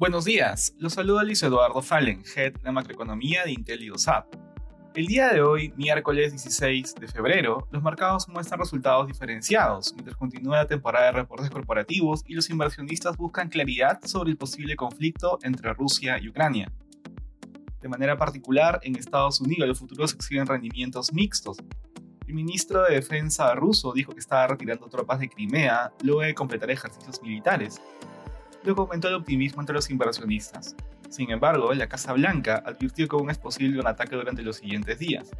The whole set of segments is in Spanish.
Buenos días, los saluda Luis Eduardo Fallen, Head de Macroeconomía de Intel y El día de hoy, miércoles 16 de febrero, los mercados muestran resultados diferenciados, mientras continúa la temporada de reportes corporativos y los inversionistas buscan claridad sobre el posible conflicto entre Rusia y Ucrania. De manera particular, en Estados Unidos los futuros exhiben rendimientos mixtos. El ministro de Defensa ruso dijo que estaba retirando tropas de Crimea luego de completar ejercicios militares, luego aumentó el optimismo entre los inversionistas. Sin embargo, la Casa Blanca advirtió que aún es posible un ataque durante los siguientes días.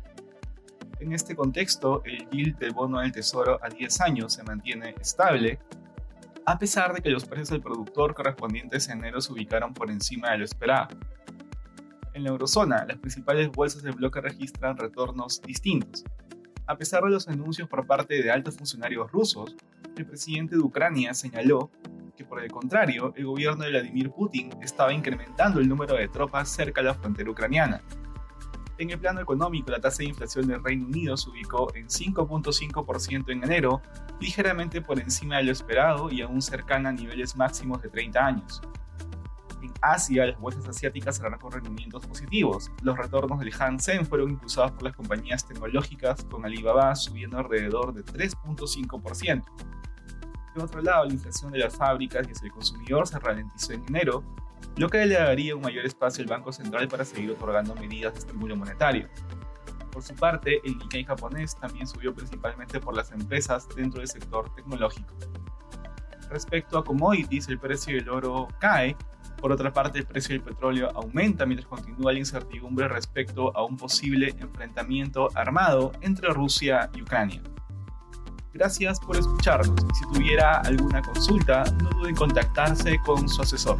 En este contexto, el yield del bono del Tesoro a 10 años se mantiene estable, a pesar de que los precios del productor correspondientes a enero se ubicaron por encima de lo esperado. En la eurozona, las principales bolsas del bloque registran retornos distintos. A pesar de los anuncios por parte de altos funcionarios rusos, el presidente de Ucrania señaló que por el contrario, el gobierno de Vladimir Putin estaba incrementando el número de tropas cerca de la frontera ucraniana. En el plano económico, la tasa de inflación del Reino Unido se ubicó en 5.5% en enero, ligeramente por encima de lo esperado y aún cercana a niveles máximos de 30 años. En Asia, las bolsas asiáticas cerraron rendimientos positivos. Los retornos del Hansen fueron impulsados por las compañías tecnológicas, con Alibaba subiendo alrededor de 3.5%. Por otro lado, la inflación de las fábricas y el consumidor se ralentizó en enero, lo que le daría un mayor espacio al Banco Central para seguir otorgando medidas de estímulo monetario. Por su parte, el Nikkei japonés también subió principalmente por las empresas dentro del sector tecnológico. Respecto a commodities, el precio del oro cae, por otra parte el precio del petróleo aumenta mientras continúa la incertidumbre respecto a un posible enfrentamiento armado entre Rusia y Ucrania. Gracias por escucharnos. Si tuviera alguna consulta, no duden en contactarse con su asesor.